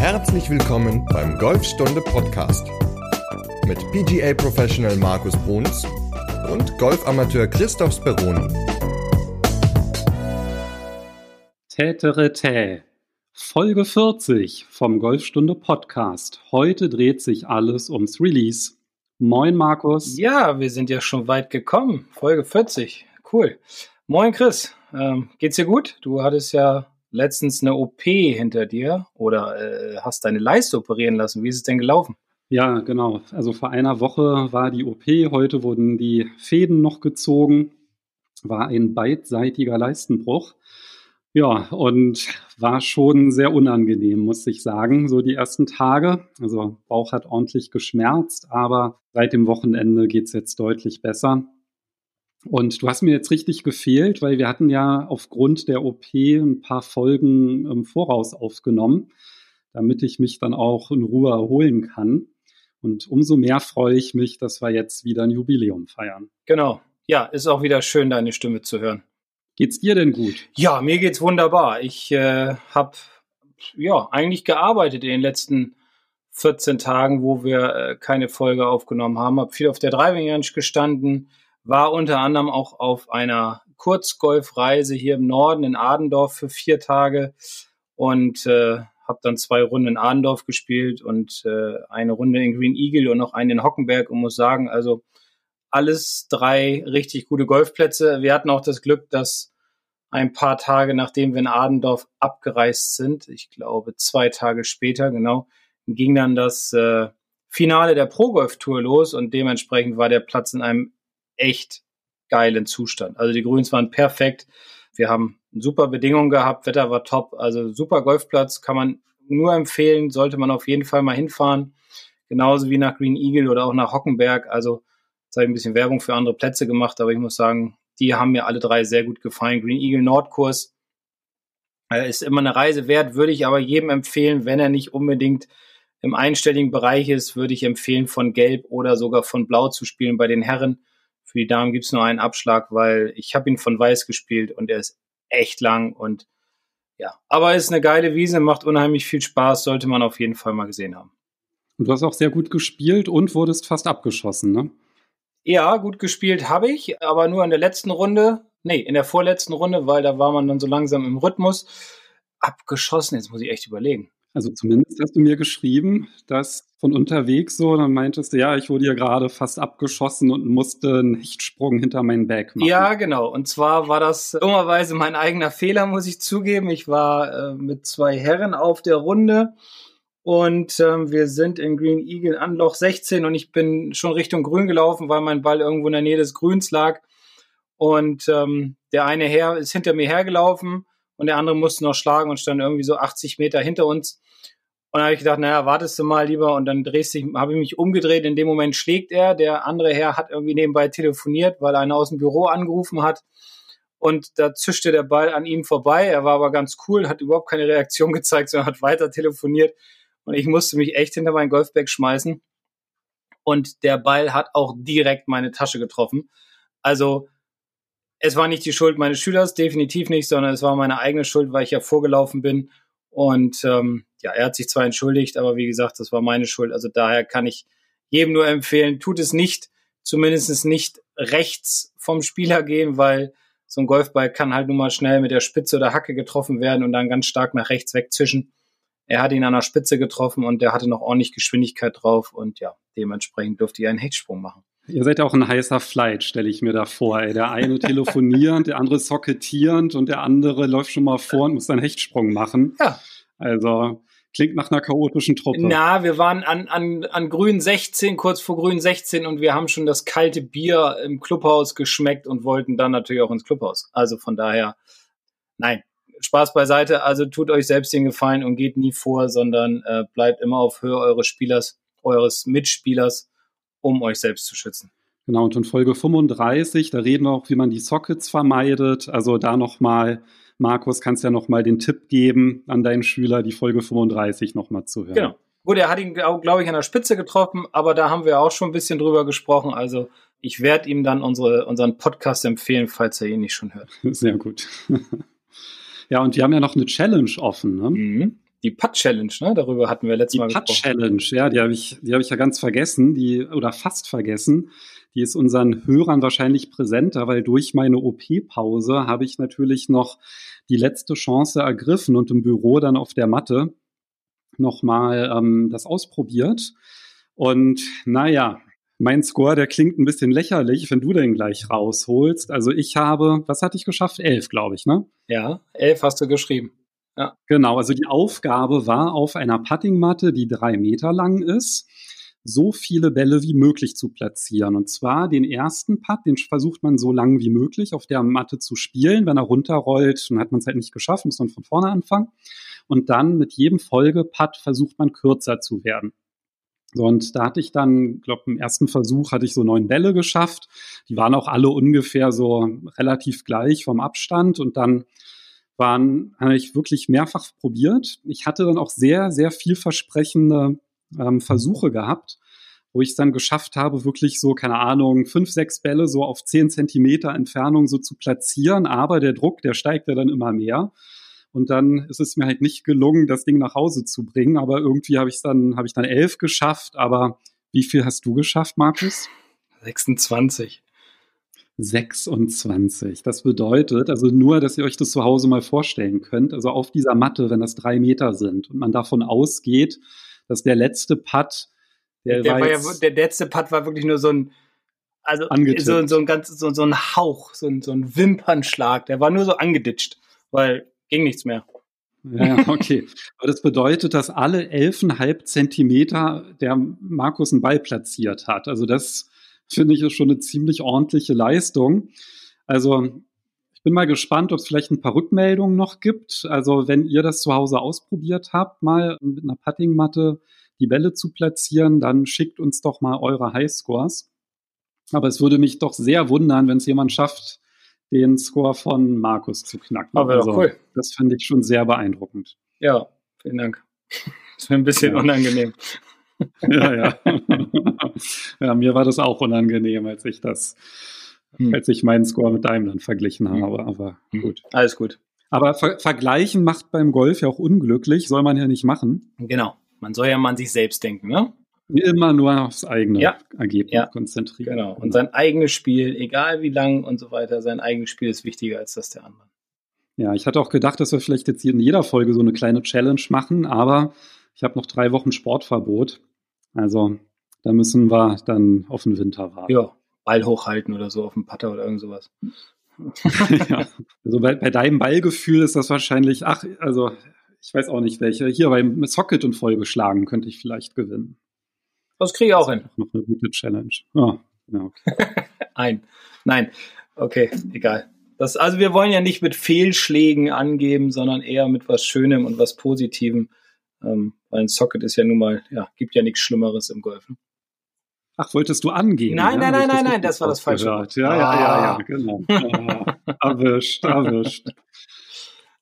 Herzlich willkommen beim Golfstunde Podcast mit PGA Professional Markus Bruns und Golfamateur Christoph Speroni. Tätere Folge 40 vom Golfstunde Podcast. Heute dreht sich alles ums Release. Moin Markus. Ja, wir sind ja schon weit gekommen. Folge 40. Cool. Moin Chris. Ähm, geht's dir gut? Du hattest ja letztens eine OP hinter dir oder äh, hast deine Leiste operieren lassen. Wie ist es denn gelaufen? Ja, genau. Also vor einer Woche war die OP, heute wurden die Fäden noch gezogen, war ein beidseitiger Leistenbruch. Ja, und war schon sehr unangenehm, muss ich sagen, so die ersten Tage. Also Bauch hat ordentlich geschmerzt, aber seit dem Wochenende geht's jetzt deutlich besser. Und du hast mir jetzt richtig gefehlt, weil wir hatten ja aufgrund der OP ein paar Folgen im Voraus aufgenommen, damit ich mich dann auch in Ruhe erholen kann. Und umso mehr freue ich mich, dass wir jetzt wieder ein Jubiläum feiern. Genau. Ja, ist auch wieder schön, deine Stimme zu hören. Geht's dir denn gut? Ja, mir geht's wunderbar. Ich äh, habe ja eigentlich gearbeitet in den letzten 14 Tagen, wo wir äh, keine Folge aufgenommen haben. Habe viel auf der Driving Range gestanden, war unter anderem auch auf einer Kurzgolfreise hier im Norden in Adendorf für vier Tage und äh, habe dann zwei Runden in Adendorf gespielt und äh, eine Runde in Green Eagle und noch eine in Hockenberg und muss sagen, also alles drei richtig gute Golfplätze. Wir hatten auch das Glück, dass ein paar Tage nachdem wir in Adendorf abgereist sind, ich glaube zwei Tage später genau, ging dann das äh, Finale der Pro Golf Tour los und dementsprechend war der Platz in einem echt geilen Zustand. Also die Grüns waren perfekt. Wir haben super Bedingungen gehabt, Wetter war top, also super Golfplatz, kann man nur empfehlen, sollte man auf jeden Fall mal hinfahren. Genauso wie nach Green Eagle oder auch nach Hockenberg. Also jetzt habe ich ein bisschen Werbung für andere Plätze gemacht, aber ich muss sagen, die haben mir alle drei sehr gut gefallen. Green Eagle Nordkurs äh, ist immer eine Reise wert, würde ich aber jedem empfehlen, wenn er nicht unbedingt im einstelligen Bereich ist, würde ich empfehlen, von Gelb oder sogar von Blau zu spielen bei den Herren. Für die Damen gibt es nur einen Abschlag, weil ich habe ihn von Weiß gespielt und er ist echt lang und ja, aber ist eine geile Wiese, macht unheimlich viel Spaß, sollte man auf jeden Fall mal gesehen haben. Und du hast auch sehr gut gespielt und wurdest fast abgeschossen, ne? Ja, gut gespielt habe ich, aber nur in der letzten Runde, nee, in der vorletzten Runde, weil da war man dann so langsam im Rhythmus. Abgeschossen, jetzt muss ich echt überlegen. Also zumindest hast du mir geschrieben, dass von unterwegs so, dann meintest du, ja, ich wurde ja gerade fast abgeschossen und musste einen Hechtsprung hinter meinen Back machen. Ja, genau. Und zwar war das dummerweise mein eigener Fehler, muss ich zugeben. Ich war äh, mit zwei Herren auf der Runde und ähm, wir sind in Green Eagle an Loch 16 und ich bin schon Richtung Grün gelaufen, weil mein Ball irgendwo in der Nähe des Grüns lag. Und ähm, der eine Herr ist hinter mir hergelaufen und der andere musste noch schlagen und stand irgendwie so 80 Meter hinter uns. Und dann habe ich gedacht, naja, wartest du mal lieber und dann drehst dich, habe ich mich umgedreht. In dem Moment schlägt er. Der andere Herr hat irgendwie nebenbei telefoniert, weil einer aus dem Büro angerufen hat. Und da zischte der Ball an ihm vorbei. Er war aber ganz cool, hat überhaupt keine Reaktion gezeigt, sondern hat weiter telefoniert. Und ich musste mich echt hinter mein Golfbag schmeißen. Und der Ball hat auch direkt meine Tasche getroffen. Also es war nicht die Schuld meines Schülers, definitiv nicht, sondern es war meine eigene Schuld, weil ich ja vorgelaufen bin. Und ähm, ja, er hat sich zwar entschuldigt, aber wie gesagt, das war meine Schuld. Also daher kann ich jedem nur empfehlen, tut es nicht, zumindest nicht rechts vom Spieler gehen, weil so ein Golfball kann halt nun mal schnell mit der Spitze oder Hacke getroffen werden und dann ganz stark nach rechts wegzischen. Er hat ihn an der Spitze getroffen und der hatte noch ordentlich Geschwindigkeit drauf und ja, dementsprechend durfte er einen Hechtsprung machen. Ihr seid ja auch ein heißer Flight, stelle ich mir da vor. Ey. Der eine telefonierend, der andere socketierend und der andere läuft schon mal vor und muss einen Hechtsprung machen. Ja. Also klingt nach einer chaotischen Truppe. Na, wir waren an, an, an Grün 16, kurz vor Grün 16 und wir haben schon das kalte Bier im Clubhaus geschmeckt und wollten dann natürlich auch ins Clubhaus. Also von daher, nein, Spaß beiseite. Also tut euch selbst den Gefallen und geht nie vor, sondern äh, bleibt immer auf Höhe eures Spielers, eures Mitspielers um euch selbst zu schützen. Genau, und in Folge 35, da reden wir auch, wie man die Sockets vermeidet. Also da nochmal, Markus, kannst ja nochmal den Tipp geben an deinen Schüler, die Folge 35 nochmal zu hören. Genau. Gut, er hat ihn, glaube ich, an der Spitze getroffen, aber da haben wir auch schon ein bisschen drüber gesprochen. Also ich werde ihm dann unsere, unseren Podcast empfehlen, falls er ihn nicht schon hört. Sehr gut. ja, und wir haben ja noch eine Challenge offen. Ne? Mhm. Die Putt-Challenge, ne? Darüber hatten wir letztes die Mal gesprochen. Die Putt-Challenge, ja, die habe ich, die habe ich ja ganz vergessen, die, oder fast vergessen. Die ist unseren Hörern wahrscheinlich präsenter, weil durch meine OP-Pause habe ich natürlich noch die letzte Chance ergriffen und im Büro dann auf der Matte nochmal ähm, das ausprobiert. Und naja, mein Score, der klingt ein bisschen lächerlich, wenn du den gleich rausholst. Also ich habe, was hatte ich geschafft? Elf, glaube ich, ne? Ja, elf hast du geschrieben. Ja. Genau, also die Aufgabe war auf einer Puttingmatte, die drei Meter lang ist, so viele Bälle wie möglich zu platzieren. Und zwar den ersten Putt, den versucht man so lang wie möglich auf der Matte zu spielen. Wenn er runterrollt, dann hat man es halt nicht geschafft, muss man von vorne anfangen. Und dann mit jedem Folgeputt versucht man kürzer zu werden. So, und da hatte ich dann, glaube im ersten Versuch hatte ich so neun Bälle geschafft. Die waren auch alle ungefähr so relativ gleich vom Abstand. Und dann waren, habe ich wirklich mehrfach probiert. Ich hatte dann auch sehr, sehr vielversprechende ähm, Versuche gehabt, wo ich es dann geschafft habe, wirklich so, keine Ahnung, fünf, sechs Bälle so auf zehn Zentimeter Entfernung so zu platzieren. Aber der Druck, der steigt ja dann immer mehr. Und dann ist es mir halt nicht gelungen, das Ding nach Hause zu bringen. Aber irgendwie habe ich dann, habe ich dann elf geschafft. Aber wie viel hast du geschafft, Markus? 26. 26. Das bedeutet also nur, dass ihr euch das zu Hause mal vorstellen könnt. Also auf dieser Matte, wenn das drei Meter sind und man davon ausgeht, dass der letzte Putt, der, der war, war ja, der letzte Putt war wirklich nur so ein, also so, so, ein ganz, so, so ein Hauch, so ein, so ein Wimpernschlag. Der war nur so angeditscht, weil ging nichts mehr. Ja, okay. Aber das bedeutet, dass alle elfeinhalb Zentimeter der Markus einen Ball platziert hat. Also das finde ich ist schon eine ziemlich ordentliche Leistung. Also ich bin mal gespannt, ob es vielleicht ein paar Rückmeldungen noch gibt. Also wenn ihr das zu Hause ausprobiert habt, mal mit einer Puttingmatte die Bälle zu platzieren, dann schickt uns doch mal eure Highscores. Aber es würde mich doch sehr wundern, wenn es jemand schafft, den Score von Markus zu knacken. Aber also, cool. Das finde ich schon sehr beeindruckend. Ja, vielen Dank. Das wäre ein bisschen ja. unangenehm. Ja, ja. ja, mir war das auch unangenehm, als ich das, hm. als ich meinen Score mit deinem dann verglichen hm. habe. Aber hm. gut. Alles gut. Aber ver vergleichen macht beim Golf ja auch unglücklich, soll man ja nicht machen. Genau. Man soll ja mal an sich selbst denken, ne? Immer nur aufs eigene ja. Ergebnis ja. konzentrieren. Genau. Und sein eigenes Spiel, egal wie lang und so weiter, sein eigenes Spiel ist wichtiger als das der anderen. Ja, ich hatte auch gedacht, dass wir vielleicht jetzt hier in jeder Folge so eine kleine Challenge machen, aber ich habe noch drei Wochen Sportverbot. Also da müssen wir dann auf den Winter warten. Ja, Ball hochhalten oder so auf dem Putter oder irgend sowas. ja, also bei, bei deinem Ballgefühl ist das wahrscheinlich, ach, also ich weiß auch nicht welche. Hier beim Socket und vollgeschlagen könnte ich vielleicht gewinnen. Das kriege ich auch hin. Noch eine gute Challenge. Oh, ja, okay. Ein. Nein. Okay, egal. Das, also wir wollen ja nicht mit Fehlschlägen angeben, sondern eher mit was Schönem und was Positivem. Ähm, weil ein Socket ist ja nun mal, ja, gibt ja nichts Schlimmeres im Golf. Ne? Ach, wolltest du angehen? Nein, ja? nein, nein, nein, nein, das war das falsche. Ja, ja, ja, ja, ah. genau. Ah, erwischt, erwischt.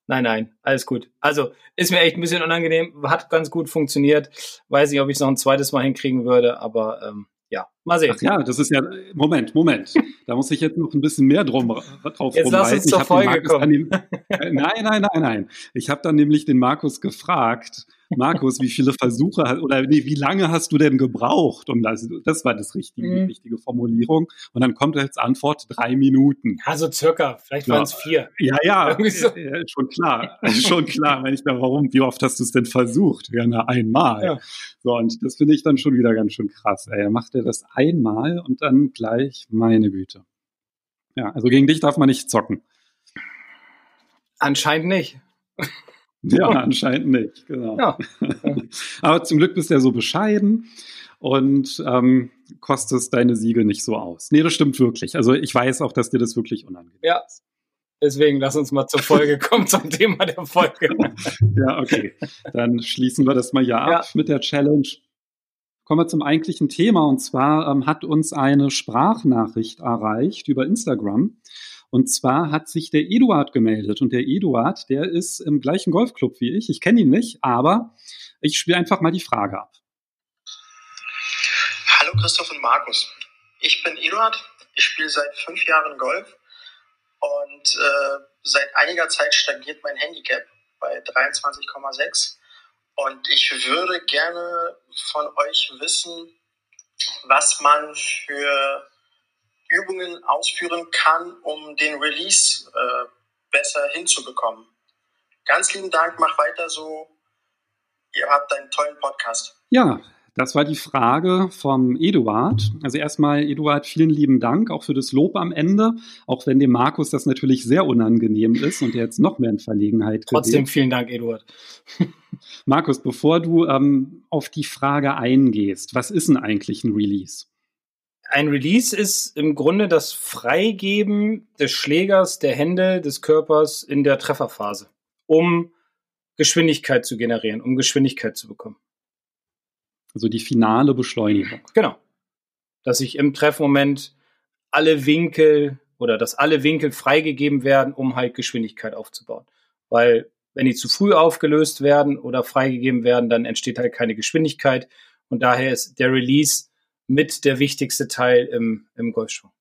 Nein, nein, alles gut. Also ist mir echt ein bisschen unangenehm, hat ganz gut funktioniert. Weiß nicht, ob ich es noch ein zweites Mal hinkriegen würde, aber ähm, ja, mal sehen. Ach ja, das ist ja, Moment, Moment. Da muss ich jetzt noch ein bisschen mehr drum, drauf Jetzt lass uns zur Folge kommen. Dem, äh, nein, nein, nein, nein. Ich habe dann nämlich den Markus gefragt, Markus, wie viele Versuche oder nee, wie lange hast du denn gebraucht? Um das, das war das richtige, mhm. richtige Formulierung. Und dann kommt als Antwort drei Minuten. Also circa, vielleicht ja. waren es vier. Ja, ja, so. schon klar. Also schon klar. Wenn ich da, warum, wie oft hast du es denn versucht? Ja, na, einmal. Ja. So, und das finde ich dann schon wieder ganz schön krass. Ey. Macht er das einmal und dann gleich, meine Güte. Ja, also gegen dich darf man nicht zocken. Anscheinend nicht. Ja, anscheinend nicht, genau. Ja. Aber zum Glück bist du ja so bescheiden und ähm, kostest deine Siege nicht so aus. Nee, das stimmt wirklich. Also ich weiß auch, dass dir das wirklich unangenehm ja. ist. Deswegen lass uns mal zur Folge kommen, zum Thema der Folge. ja, okay. Dann schließen wir das mal hier ab ja. mit der Challenge. Kommen wir zum eigentlichen Thema. Und zwar ähm, hat uns eine Sprachnachricht erreicht über Instagram. Und zwar hat sich der Eduard gemeldet. Und der Eduard, der ist im gleichen Golfclub wie ich. Ich kenne ihn nicht, aber ich spiele einfach mal die Frage ab. Hallo Christoph und Markus. Ich bin Eduard. Ich spiele seit fünf Jahren Golf. Und äh, seit einiger Zeit stagniert mein Handicap bei 23,6. Und ich würde gerne von euch wissen, was man für Übungen ausführen kann, um den Release äh, besser hinzubekommen. Ganz lieben Dank, mach weiter so. Ihr habt einen tollen Podcast. Ja, das war die Frage vom Eduard. Also erstmal, Eduard, vielen lieben Dank auch für das Lob am Ende, auch wenn dem Markus das natürlich sehr unangenehm ist und er jetzt noch mehr in Verlegenheit Trotzdem gerät. vielen Dank, Eduard. Markus, bevor du ähm, auf die Frage eingehst, was ist denn eigentlich ein Release? Ein Release ist im Grunde das Freigeben des Schlägers, der Hände, des Körpers in der Trefferphase, um Geschwindigkeit zu generieren, um Geschwindigkeit zu bekommen. Also die finale Beschleunigung. Genau. Dass ich im Treffmoment alle Winkel oder dass alle Winkel freigegeben werden, um halt Geschwindigkeit aufzubauen. Weil wenn die zu früh aufgelöst werden oder freigegeben werden, dann entsteht halt keine Geschwindigkeit. Und daher ist der Release mit der wichtigste Teil im, im Golfschwung.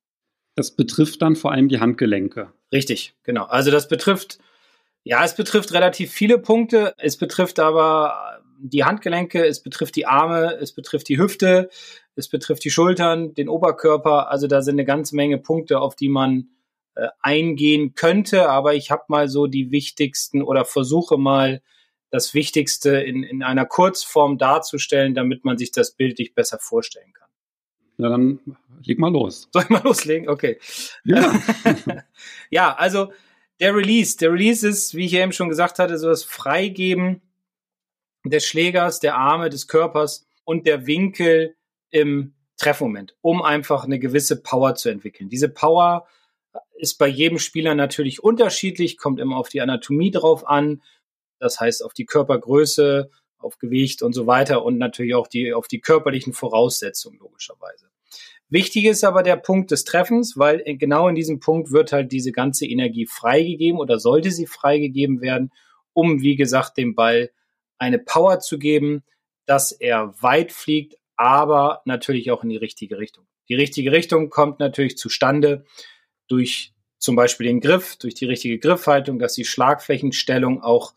Das betrifft dann vor allem die Handgelenke. Richtig, genau. Also das betrifft, ja, es betrifft relativ viele Punkte. Es betrifft aber die Handgelenke, es betrifft die Arme, es betrifft die Hüfte, es betrifft die Schultern, den Oberkörper. Also da sind eine ganze Menge Punkte, auf die man äh, eingehen könnte. Aber ich habe mal so die wichtigsten oder versuche mal das Wichtigste in, in einer Kurzform darzustellen, damit man sich das bildlich besser vorstellen kann. Ja, dann leg mal los. Soll ich mal loslegen? Okay. Ja, ja also der Release. Der Release ist, wie ich eben schon gesagt hatte, so das Freigeben des Schlägers, der Arme, des Körpers und der Winkel im Treffmoment, um einfach eine gewisse Power zu entwickeln. Diese Power ist bei jedem Spieler natürlich unterschiedlich, kommt immer auf die Anatomie drauf an, das heißt auf die Körpergröße, auf Gewicht und so weiter und natürlich auch die, auf die körperlichen Voraussetzungen logischerweise. Wichtig ist aber der Punkt des Treffens, weil genau in diesem Punkt wird halt diese ganze Energie freigegeben oder sollte sie freigegeben werden, um, wie gesagt, dem Ball eine Power zu geben, dass er weit fliegt, aber natürlich auch in die richtige Richtung. Die richtige Richtung kommt natürlich zustande durch zum Beispiel den Griff, durch die richtige Griffhaltung, dass die Schlagflächenstellung auch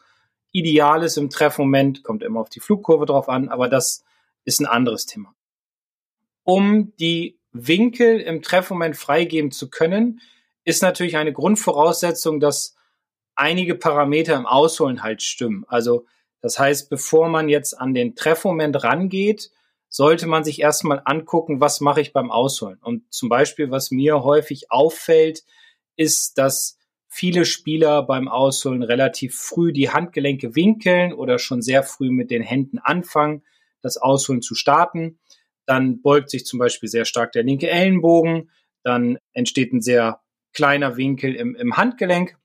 ideal ist im Treffmoment, kommt immer auf die Flugkurve drauf an, aber das ist ein anderes Thema. Um die Winkel im Treffmoment freigeben zu können, ist natürlich eine Grundvoraussetzung, dass einige Parameter im Ausholen halt stimmen. Also das heißt, bevor man jetzt an den Treffmoment rangeht, sollte man sich erstmal angucken, was mache ich beim Ausholen. Und zum Beispiel, was mir häufig auffällt, ist, dass viele Spieler beim Ausholen relativ früh die Handgelenke winkeln oder schon sehr früh mit den Händen anfangen, das Ausholen zu starten. Dann beugt sich zum Beispiel sehr stark der linke Ellenbogen. Dann entsteht ein sehr kleiner Winkel im, im Handgelenk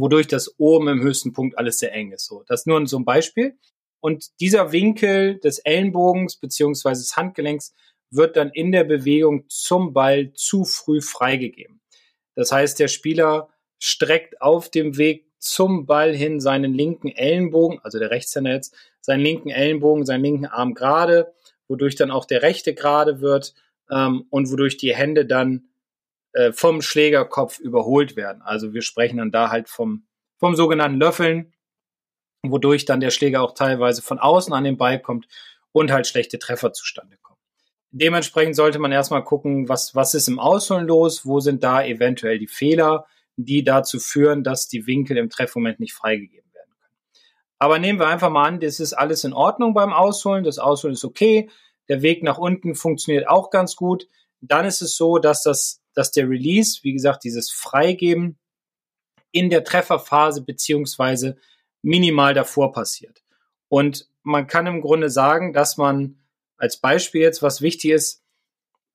wodurch das oben im höchsten Punkt alles sehr eng ist. So, das ist nur so ein Beispiel. Und dieser Winkel des Ellenbogens beziehungsweise des Handgelenks wird dann in der Bewegung zum Ball zu früh freigegeben. Das heißt, der Spieler streckt auf dem Weg zum Ball hin seinen linken Ellenbogen, also der Rechtshänder jetzt, seinen linken Ellenbogen, seinen linken Arm gerade, wodurch dann auch der rechte gerade wird ähm, und wodurch die Hände dann äh, vom Schlägerkopf überholt werden. Also wir sprechen dann da halt vom, vom sogenannten Löffeln, wodurch dann der Schläger auch teilweise von außen an den Ball kommt und halt schlechte Treffer zustande kommen. Dementsprechend sollte man erstmal gucken, was, was ist im Ausholen los, wo sind da eventuell die Fehler, die dazu führen, dass die Winkel im Treffmoment nicht freigegeben werden können. Aber nehmen wir einfach mal an, das ist alles in Ordnung beim Ausholen, das Ausholen ist okay, der Weg nach unten funktioniert auch ganz gut. Dann ist es so, dass das dass der Release, wie gesagt, dieses Freigeben in der Trefferphase beziehungsweise minimal davor passiert. Und man kann im Grunde sagen, dass man als Beispiel jetzt, was wichtig ist,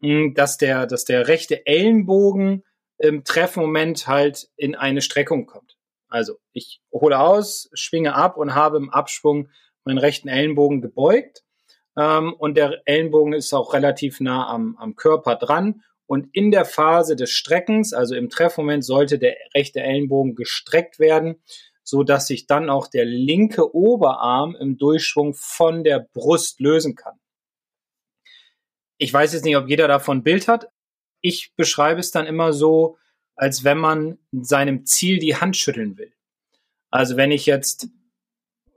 dass der, dass der rechte Ellenbogen im Treffmoment halt in eine Streckung kommt. Also ich hole aus, schwinge ab und habe im Abschwung meinen rechten Ellenbogen gebeugt. Ähm, und der Ellenbogen ist auch relativ nah am, am Körper dran und in der Phase des Streckens, also im Treffmoment, sollte der rechte Ellenbogen gestreckt werden, so dass sich dann auch der linke Oberarm im Durchschwung von der Brust lösen kann. Ich weiß jetzt nicht, ob jeder davon ein Bild hat. Ich beschreibe es dann immer so, als wenn man seinem Ziel die Hand schütteln will. Also wenn ich jetzt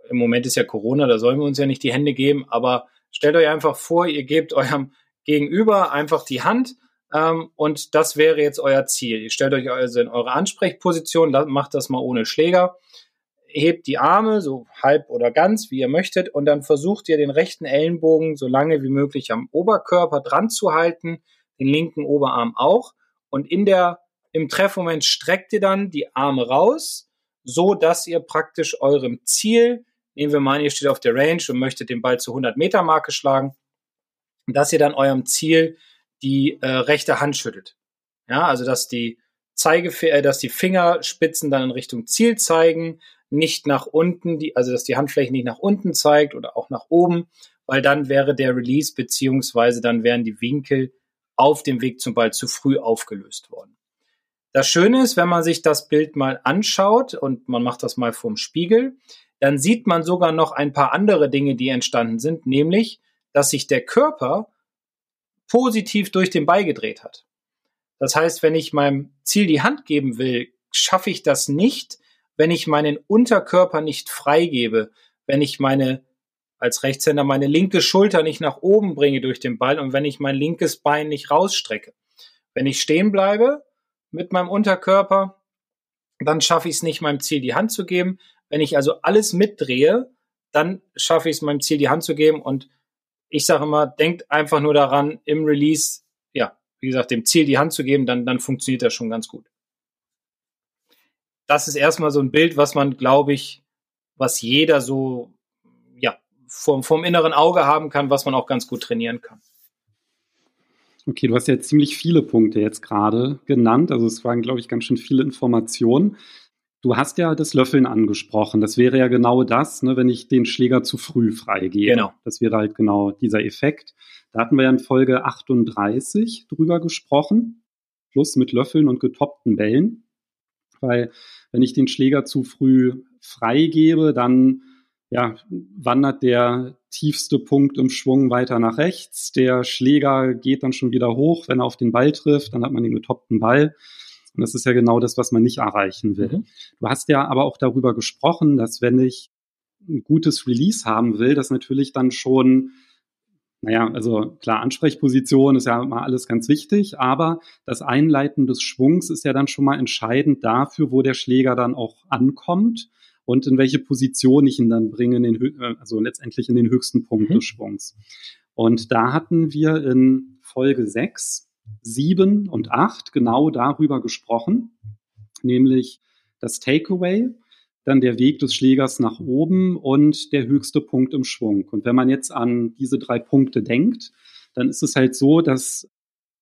im Moment ist ja Corona, da sollen wir uns ja nicht die Hände geben, aber stellt euch einfach vor, ihr gebt eurem Gegenüber einfach die Hand ähm, und das wäre jetzt euer Ziel. Ihr stellt euch also in eure Ansprechposition, macht das mal ohne Schläger, hebt die Arme so halb oder ganz, wie ihr möchtet, und dann versucht ihr den rechten Ellenbogen so lange wie möglich am Oberkörper dran zu halten, den linken Oberarm auch. Und in der, im Treffmoment streckt ihr dann die Arme raus, so dass ihr praktisch eurem Ziel, nehmen wir mal ihr steht auf der Range und möchtet den Ball zur 100 Meter Marke schlagen, dass ihr dann eurem Ziel die äh, rechte Hand schüttelt. Ja, also dass die Zeigefinger, äh, dass die Fingerspitzen dann in Richtung Ziel zeigen, nicht nach unten, die, also dass die Handfläche nicht nach unten zeigt oder auch nach oben, weil dann wäre der Release beziehungsweise dann wären die Winkel auf dem Weg zum Ball zu früh aufgelöst worden. Das Schöne ist, wenn man sich das Bild mal anschaut und man macht das mal vorm Spiegel, dann sieht man sogar noch ein paar andere Dinge, die entstanden sind, nämlich, dass sich der Körper positiv durch den Ball gedreht hat. Das heißt, wenn ich meinem Ziel die Hand geben will, schaffe ich das nicht, wenn ich meinen Unterkörper nicht freigebe, wenn ich meine als Rechtshänder meine linke Schulter nicht nach oben bringe durch den Ball und wenn ich mein linkes Bein nicht rausstrecke. Wenn ich stehen bleibe mit meinem Unterkörper, dann schaffe ich es nicht, meinem Ziel die Hand zu geben. Wenn ich also alles mitdrehe, dann schaffe ich es, meinem Ziel die Hand zu geben. Und ich sage immer, denkt einfach nur daran, im Release, ja, wie gesagt, dem Ziel die Hand zu geben, dann, dann funktioniert das schon ganz gut das ist erstmal so ein Bild, was man, glaube ich, was jeder so, ja, vom, vom inneren Auge haben kann, was man auch ganz gut trainieren kann. Okay, du hast ja ziemlich viele Punkte jetzt gerade genannt. Also es waren, glaube ich, ganz schön viele Informationen. Du hast ja das Löffeln angesprochen. Das wäre ja genau das, ne, wenn ich den Schläger zu früh freigebe. Genau. Das wäre halt genau dieser Effekt. Da hatten wir ja in Folge 38 drüber gesprochen. Plus mit Löffeln und getoppten Bällen weil wenn ich den Schläger zu früh freigebe, dann ja, wandert der tiefste Punkt im Schwung weiter nach rechts. Der Schläger geht dann schon wieder hoch, wenn er auf den Ball trifft, dann hat man den getoppten Ball. Und das ist ja genau das, was man nicht erreichen will. Mhm. Du hast ja aber auch darüber gesprochen, dass wenn ich ein gutes Release haben will, das natürlich dann schon naja, also klar, Ansprechposition ist ja mal alles ganz wichtig, aber das Einleiten des Schwungs ist ja dann schon mal entscheidend dafür, wo der Schläger dann auch ankommt und in welche Position ich ihn dann bringe, in den, äh, also letztendlich in den höchsten Punkt mhm. des Schwungs. Und da hatten wir in Folge 6, 7 und 8 genau darüber gesprochen, nämlich das Takeaway dann der Weg des Schlägers nach oben und der höchste Punkt im Schwung. Und wenn man jetzt an diese drei Punkte denkt, dann ist es halt so, dass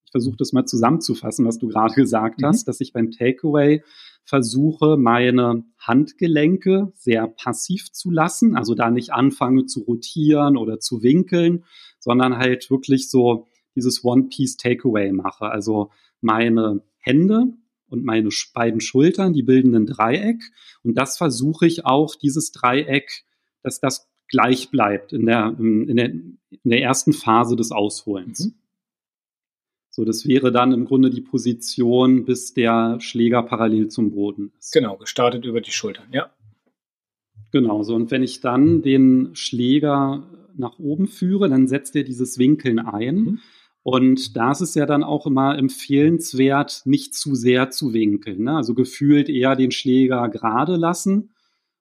ich versuche das mal zusammenzufassen, was du gerade gesagt mhm. hast, dass ich beim Takeaway versuche, meine Handgelenke sehr passiv zu lassen, also da nicht anfange zu rotieren oder zu winkeln, sondern halt wirklich so dieses One-Piece-Takeaway mache. Also meine Hände und meine beiden Schultern, die bilden ein Dreieck. Und das versuche ich auch, dieses Dreieck, dass das gleich bleibt in der, in der, in der ersten Phase des Ausholens. Mhm. So, das wäre dann im Grunde die Position, bis der Schläger parallel zum Boden ist. Genau, gestartet über die Schultern, ja. Genau, so. Und wenn ich dann den Schläger nach oben führe, dann setzt er dieses Winkeln ein. Mhm. Und da ist es ja dann auch immer empfehlenswert, nicht zu sehr zu winkeln. Ne? Also gefühlt eher den Schläger gerade lassen.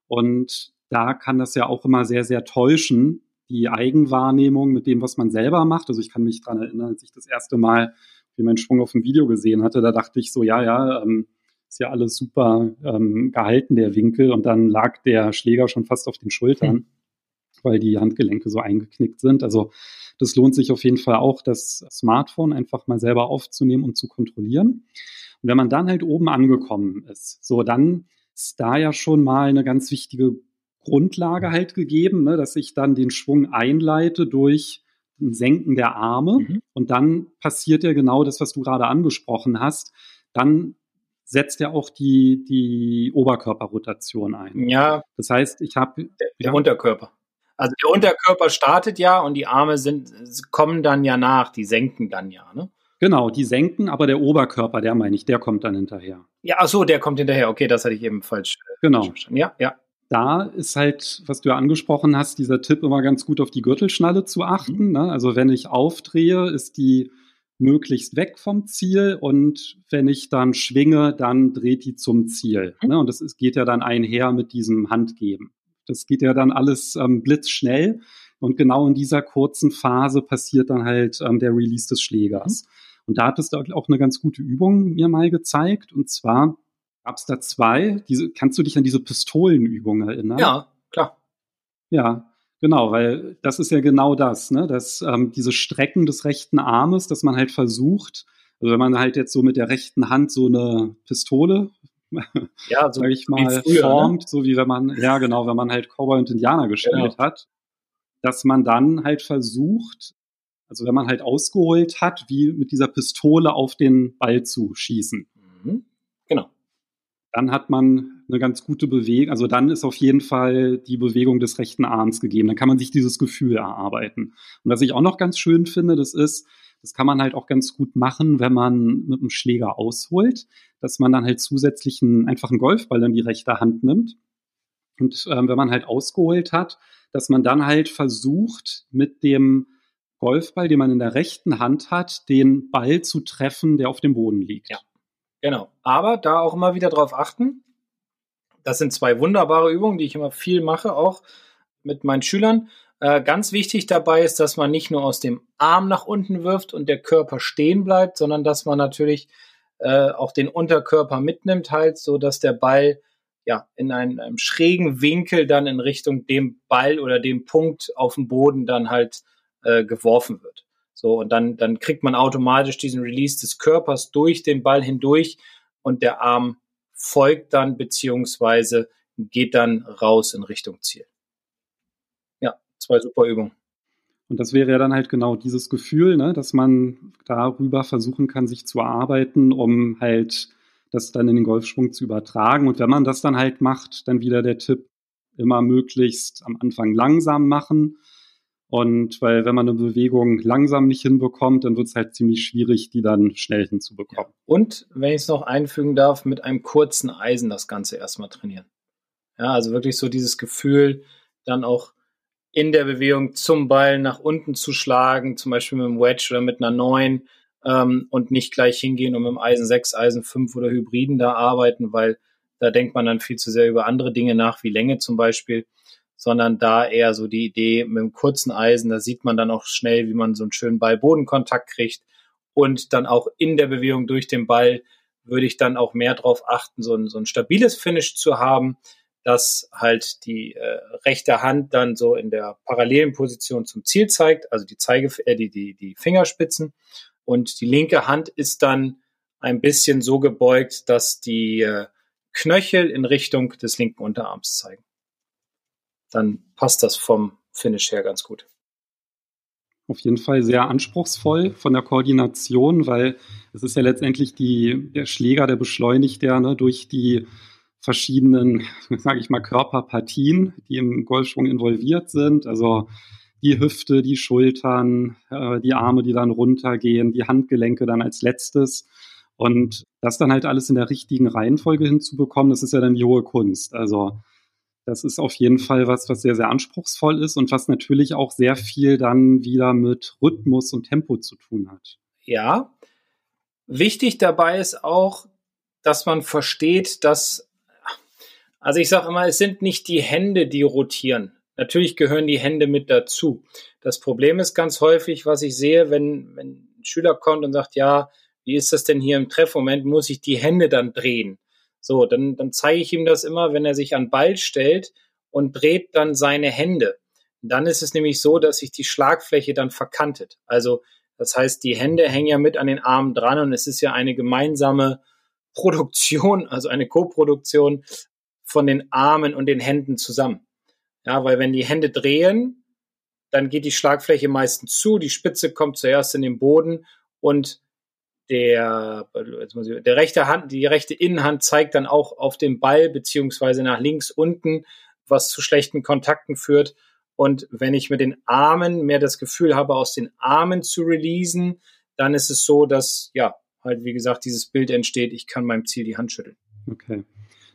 Und da kann das ja auch immer sehr, sehr täuschen, die Eigenwahrnehmung mit dem, was man selber macht. Also ich kann mich daran erinnern, als ich das erste Mal wie mein Schwung auf dem Video gesehen hatte, da dachte ich so, ja, ja, ähm, ist ja alles super ähm, gehalten, der Winkel. Und dann lag der Schläger schon fast auf den Schultern, mhm. weil die Handgelenke so eingeknickt sind. Also das lohnt sich auf jeden Fall auch, das Smartphone einfach mal selber aufzunehmen und zu kontrollieren. Und wenn man dann halt oben angekommen ist, so dann ist da ja schon mal eine ganz wichtige Grundlage halt gegeben, ne, dass ich dann den Schwung einleite durch ein Senken der Arme. Mhm. Und dann passiert ja genau das, was du gerade angesprochen hast. Dann setzt ja auch die, die Oberkörperrotation ein. Ja. Das heißt, ich habe. Der, der ja, Unterkörper. Also der Unterkörper startet ja und die Arme sind, kommen dann ja nach, die senken dann ja, ne? Genau, die senken, aber der Oberkörper, der meine ich, der kommt dann hinterher. Ja, ach so, der kommt hinterher. Okay, das hatte ich eben falsch, genau. verstanden. Ja, ja. da ist halt, was du ja angesprochen hast, dieser Tipp immer ganz gut auf die Gürtelschnalle zu achten. Mhm. Ne? Also wenn ich aufdrehe, ist die möglichst weg vom Ziel und wenn ich dann schwinge, dann dreht die zum Ziel. Mhm. Ne? Und das ist, geht ja dann einher mit diesem Handgeben. Das geht ja dann alles ähm, blitzschnell und genau in dieser kurzen Phase passiert dann halt ähm, der Release des Schlägers. Mhm. Und da hattest du auch eine ganz gute Übung mir mal gezeigt und zwar gab es da zwei. Diese, kannst du dich an diese Pistolenübung erinnern? Ja, klar. Ja, Genau, weil das ist ja genau das, ne? dass ähm, diese Strecken des rechten Armes, dass man halt versucht, also wenn man halt jetzt so mit der rechten Hand so eine Pistole, ja, so sag ich mal, früher, ne? formt, ne? so wie wenn man, ja genau, wenn man halt Cowboy und Indianer gespielt genau. hat, dass man dann halt versucht, also wenn man halt ausgeholt hat, wie mit dieser Pistole auf den Ball zu schießen. Mhm. Genau dann hat man eine ganz gute Bewegung, also dann ist auf jeden Fall die Bewegung des rechten Arms gegeben. Dann kann man sich dieses Gefühl erarbeiten. Und was ich auch noch ganz schön finde, das ist, das kann man halt auch ganz gut machen, wenn man mit einem Schläger ausholt, dass man dann halt zusätzlich einen einfachen Golfball in die rechte Hand nimmt. Und ähm, wenn man halt ausgeholt hat, dass man dann halt versucht, mit dem Golfball, den man in der rechten Hand hat, den Ball zu treffen, der auf dem Boden liegt. Ja. Genau. Aber da auch immer wieder drauf achten. Das sind zwei wunderbare Übungen, die ich immer viel mache, auch mit meinen Schülern. Äh, ganz wichtig dabei ist, dass man nicht nur aus dem Arm nach unten wirft und der Körper stehen bleibt, sondern dass man natürlich äh, auch den Unterkörper mitnimmt, halt, so dass der Ball ja in einem, einem, schrägen Winkel dann in Richtung dem Ball oder dem Punkt auf dem Boden dann halt äh, geworfen wird. So, und dann, dann kriegt man automatisch diesen Release des Körpers durch den Ball hindurch und der Arm folgt dann beziehungsweise geht dann raus in Richtung Ziel. Zwei super Übungen. Und das wäre ja dann halt genau dieses Gefühl, ne, dass man darüber versuchen kann, sich zu arbeiten, um halt das dann in den Golfschwung zu übertragen. Und wenn man das dann halt macht, dann wieder der Tipp, immer möglichst am Anfang langsam machen und weil wenn man eine Bewegung langsam nicht hinbekommt, dann wird es halt ziemlich schwierig, die dann schnell hinzubekommen. Und wenn ich es noch einfügen darf, mit einem kurzen Eisen das Ganze erstmal trainieren. Ja, also wirklich so dieses Gefühl, dann auch in der Bewegung zum Ball nach unten zu schlagen, zum Beispiel mit einem Wedge oder mit einer 9 ähm, und nicht gleich hingehen und mit dem Eisen 6, Eisen 5 oder Hybriden da arbeiten, weil da denkt man dann viel zu sehr über andere Dinge nach, wie Länge zum Beispiel sondern da eher so die Idee mit einem kurzen Eisen, da sieht man dann auch schnell, wie man so einen schönen Ball-Bodenkontakt kriegt. Und dann auch in der Bewegung durch den Ball würde ich dann auch mehr darauf achten, so ein, so ein stabiles Finish zu haben, dass halt die äh, rechte Hand dann so in der parallelen Position zum Ziel zeigt, also die Zeige, äh, die, die, die Fingerspitzen und die linke Hand ist dann ein bisschen so gebeugt, dass die äh, Knöchel in Richtung des linken Unterarms zeigen dann passt das vom Finish her ganz gut. Auf jeden Fall sehr anspruchsvoll von der Koordination, weil es ist ja letztendlich die, der Schläger, der beschleunigt ja ne, durch die verschiedenen, sage ich mal, Körperpartien, die im Golfschwung involviert sind. Also die Hüfte, die Schultern, äh, die Arme, die dann runtergehen, die Handgelenke dann als letztes. Und das dann halt alles in der richtigen Reihenfolge hinzubekommen, das ist ja dann die hohe Kunst. Also das ist auf jeden Fall was, was sehr, sehr anspruchsvoll ist und was natürlich auch sehr viel dann wieder mit Rhythmus und Tempo zu tun hat. Ja. Wichtig dabei ist auch, dass man versteht, dass, also ich sage immer, es sind nicht die Hände, die rotieren. Natürlich gehören die Hände mit dazu. Das Problem ist ganz häufig, was ich sehe, wenn, wenn ein Schüler kommt und sagt, ja, wie ist das denn hier im Treffmoment, muss ich die Hände dann drehen. So, dann, dann zeige ich ihm das immer, wenn er sich an Ball stellt und dreht dann seine Hände. Dann ist es nämlich so, dass sich die Schlagfläche dann verkantet. Also das heißt, die Hände hängen ja mit an den Armen dran und es ist ja eine gemeinsame Produktion, also eine Koproduktion von den Armen und den Händen zusammen. Ja, weil wenn die Hände drehen, dann geht die Schlagfläche meistens zu, die Spitze kommt zuerst in den Boden und der, der rechte Hand, die rechte Innenhand zeigt dann auch auf den Ball beziehungsweise nach links unten, was zu schlechten Kontakten führt. Und wenn ich mit den Armen mehr das Gefühl habe, aus den Armen zu releasen, dann ist es so, dass, ja, halt, wie gesagt, dieses Bild entsteht, ich kann meinem Ziel die Hand schütteln. Okay.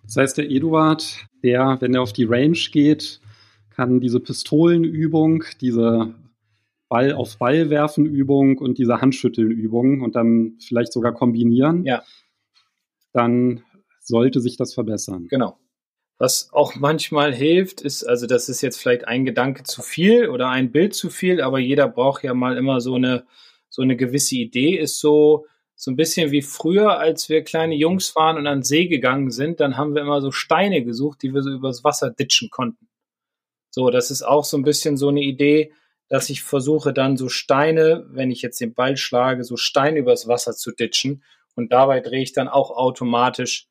Das heißt, der Eduard, der, wenn er auf die Range geht, kann diese Pistolenübung, diese Ball auf Ball werfen Übung und diese Handschütteln Übung und dann vielleicht sogar kombinieren. Ja. Dann sollte sich das verbessern. Genau. Was auch manchmal hilft, ist, also das ist jetzt vielleicht ein Gedanke zu viel oder ein Bild zu viel, aber jeder braucht ja mal immer so eine, so eine gewisse Idee, ist so, so ein bisschen wie früher, als wir kleine Jungs waren und an den See gegangen sind, dann haben wir immer so Steine gesucht, die wir so übers Wasser ditchen konnten. So, das ist auch so ein bisschen so eine Idee, dass ich versuche dann so Steine, wenn ich jetzt den Ball schlage, so Steine übers Wasser zu ditchen und dabei drehe ich dann auch automatisch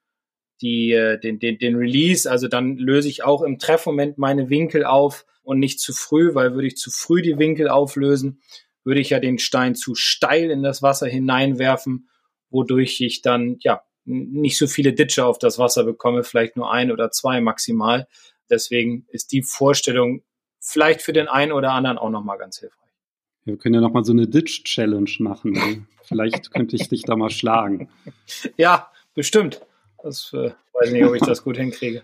die, äh, den, den, den Release, also dann löse ich auch im Treffmoment meine Winkel auf und nicht zu früh, weil würde ich zu früh die Winkel auflösen, würde ich ja den Stein zu steil in das Wasser hineinwerfen, wodurch ich dann ja nicht so viele Ditcher auf das Wasser bekomme, vielleicht nur ein oder zwei maximal. Deswegen ist die Vorstellung vielleicht für den einen oder anderen auch nochmal ganz hilfreich. Wir können ja nochmal so eine Ditch-Challenge machen. vielleicht könnte ich dich da mal schlagen. Ja, bestimmt. Das äh, weiß nicht, ob ich das gut hinkriege.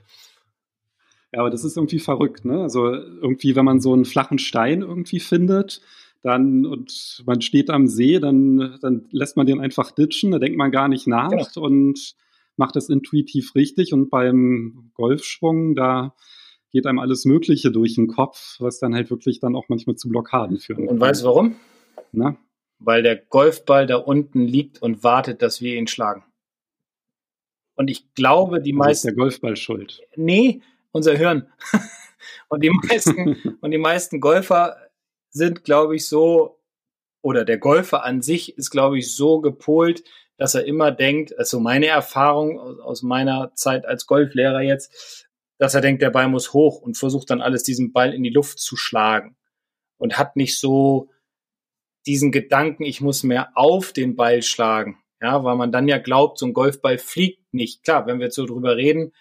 Ja, aber das ist irgendwie verrückt, ne? Also irgendwie, wenn man so einen flachen Stein irgendwie findet, dann und man steht am See, dann, dann lässt man den einfach ditchen, da denkt man gar nicht nach genau. und macht das intuitiv richtig. Und beim Golfschwung, da geht einem alles Mögliche durch den Kopf, was dann halt wirklich dann auch manchmal zu Blockaden führt. Und weißt du warum? Na? Weil der Golfball da unten liegt und wartet, dass wir ihn schlagen. Und ich glaube, die meisten. Ist der Golfball schuld? Nee, unser Hirn. und die meisten, und die meisten Golfer sind, glaube ich, so, oder der Golfer an sich ist, glaube ich, so gepolt, dass er immer denkt, also meine Erfahrung aus meiner Zeit als Golflehrer jetzt, dass er denkt, der Ball muss hoch und versucht dann alles, diesen Ball in die Luft zu schlagen und hat nicht so diesen Gedanken, ich muss mehr auf den Ball schlagen. Ja, weil man dann ja glaubt, so ein Golfball fliegt nicht. Klar, wenn wir jetzt so drüber reden,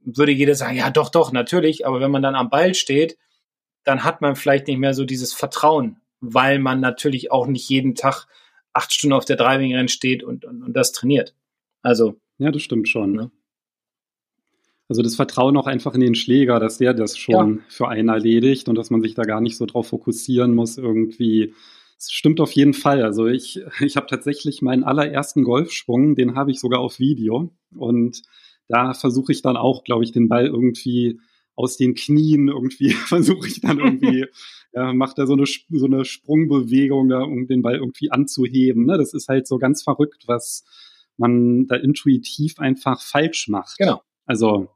würde jeder sagen, ja, doch, doch, natürlich. Aber wenn man dann am Ball steht, dann hat man vielleicht nicht mehr so dieses Vertrauen, weil man natürlich auch nicht jeden Tag acht Stunden auf der Driving Range steht und, und, und das trainiert. Also. Ja, das stimmt schon. Ne? Also das Vertrauen auch einfach in den Schläger, dass der das schon ja. für einen erledigt und dass man sich da gar nicht so drauf fokussieren muss, irgendwie das stimmt auf jeden Fall. Also ich, ich habe tatsächlich meinen allerersten Golfschwung, den habe ich sogar auf Video. Und da versuche ich dann auch, glaube ich, den Ball irgendwie aus den Knien irgendwie versuche ich dann irgendwie, ja, macht er so eine, so eine Sprungbewegung, da, um den Ball irgendwie anzuheben. Ne? Das ist halt so ganz verrückt, was man da intuitiv einfach falsch macht. Genau. Also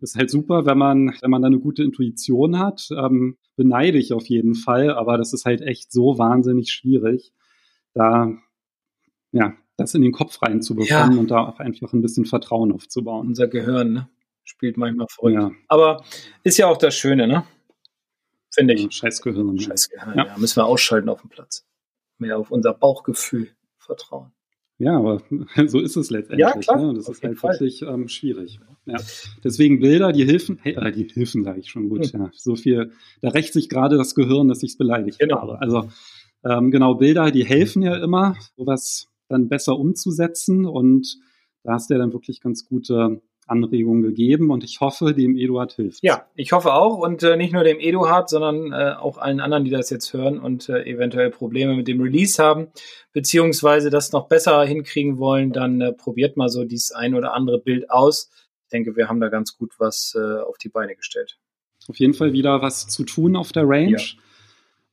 ist halt super, wenn man, wenn man da eine gute Intuition hat. Ähm, beneide ich auf jeden Fall, aber das ist halt echt so wahnsinnig schwierig, da ja, das in den Kopf reinzubekommen ja. und da auch einfach ein bisschen Vertrauen aufzubauen. Unser Gehirn ne? Spielt manchmal verrückt. Ja. Aber ist ja auch das Schöne, ne? Finde ich. Ja, scheiß Gehirn. Scheiß Gehirn, ja. Müssen wir ausschalten auf dem Platz. Mehr auf unser Bauchgefühl vertrauen. Ja, aber so ist es letztendlich. Ja, klar, ne? Das ist halt Fall. wirklich ähm, schwierig. Ja. Deswegen Bilder, die Hilfen, hey, äh, die Hilfen sage ich schon gut. Hm. Ja. So viel, da rächt sich gerade das Gehirn, dass ich es beleidigt genau. habe. Also ähm, genau, Bilder, die helfen ja immer, sowas dann besser umzusetzen und da hast du ja dann wirklich ganz gute Anregungen gegeben und ich hoffe, dem Eduard hilft. Ja, ich hoffe auch und äh, nicht nur dem Eduard, sondern äh, auch allen anderen, die das jetzt hören und äh, eventuell Probleme mit dem Release haben, beziehungsweise das noch besser hinkriegen wollen, dann äh, probiert mal so dieses ein oder andere Bild aus. Ich denke, wir haben da ganz gut was äh, auf die Beine gestellt. Auf jeden Fall wieder was zu tun auf der Range. Ja.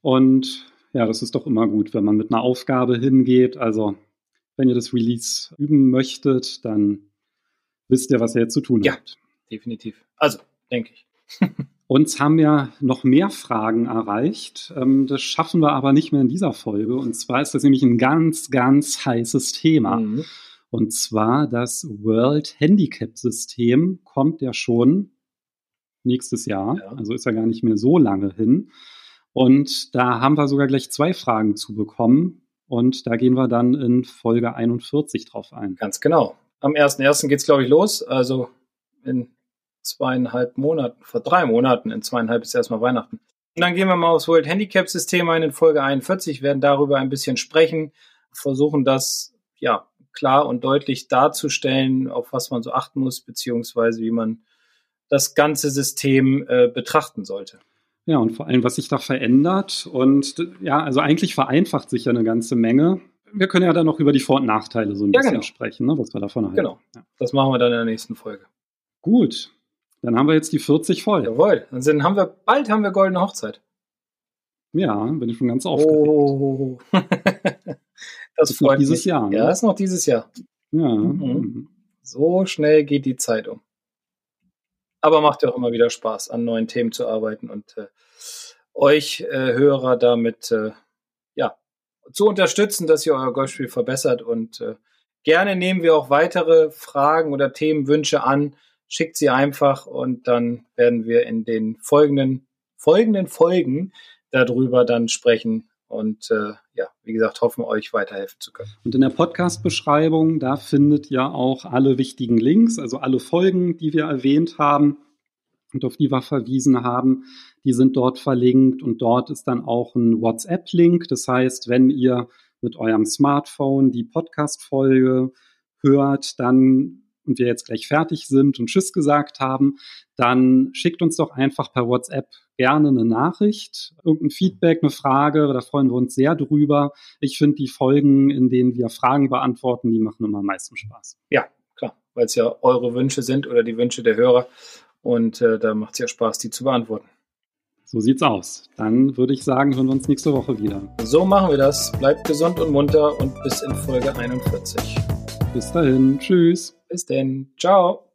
Und ja, das ist doch immer gut, wenn man mit einer Aufgabe hingeht. Also, wenn ihr das Release üben möchtet, dann wisst ihr, was ihr jetzt zu tun ja, habt. Ja, definitiv. Also, denke ich. Uns haben ja noch mehr Fragen erreicht. Ähm, das schaffen wir aber nicht mehr in dieser Folge. Und zwar ist das nämlich ein ganz, ganz heißes Thema. Mhm. Und zwar das World Handicap System kommt ja schon nächstes Jahr. Ja. Also ist ja gar nicht mehr so lange hin. Und da haben wir sogar gleich zwei Fragen zu bekommen. Und da gehen wir dann in Folge 41 drauf ein. Ganz genau. Am 1.1. geht es, glaube ich, los. Also in zweieinhalb Monaten, vor drei Monaten, in zweieinhalb ist erstmal Weihnachten. Und dann gehen wir mal aufs World Handicap System ein in Folge 41, werden darüber ein bisschen sprechen, versuchen das ja klar und deutlich darzustellen, auf was man so achten muss, beziehungsweise wie man das ganze System äh, betrachten sollte. Ja, und vor allem, was sich da verändert. Und ja, also eigentlich vereinfacht sich ja eine ganze Menge. Wir können ja dann noch über die Vor- und Nachteile so ein ja, bisschen genau. sprechen, ne, was wir davon haben. Genau. Ja. Das machen wir dann in der nächsten Folge. Gut. Dann haben wir jetzt die 40 voll. Jawohl. Dann sind, haben wir, bald haben wir goldene Hochzeit. Ja, bin ich schon ganz aufgeregt. Oh. das, das freut dieses mich. Jahr. Ne? Ja, ist noch dieses Jahr. Ja. Mhm. mhm. So schnell geht die Zeit um. Aber macht ja auch immer wieder Spaß, an neuen Themen zu arbeiten und äh, euch äh, Hörer damit äh, zu unterstützen, dass ihr euer Golfspiel verbessert. Und äh, gerne nehmen wir auch weitere Fragen oder Themenwünsche an. Schickt sie einfach und dann werden wir in den folgenden, folgenden Folgen darüber dann sprechen und äh, ja, wie gesagt, hoffen euch weiterhelfen zu können. Und in der Podcast-Beschreibung, da findet ihr auch alle wichtigen Links, also alle Folgen, die wir erwähnt haben und auf die wir verwiesen haben, die sind dort verlinkt und dort ist dann auch ein WhatsApp-Link. Das heißt, wenn ihr mit eurem Smartphone die Podcast-Folge hört, dann und wir jetzt gleich fertig sind und Tschüss gesagt haben, dann schickt uns doch einfach per WhatsApp gerne eine Nachricht, irgendein Feedback, eine Frage, da freuen wir uns sehr drüber. Ich finde die Folgen, in denen wir Fragen beantworten, die machen immer am meisten Spaß. Ja, klar, weil es ja eure Wünsche sind oder die Wünsche der Hörer und äh, da macht es ja Spaß, die zu beantworten. So sieht's aus. Dann würde ich sagen, hören wir uns nächste Woche wieder. So machen wir das. Bleibt gesund und munter und bis in Folge 41. Bis dahin. Tschüss. Bis denn. Ciao.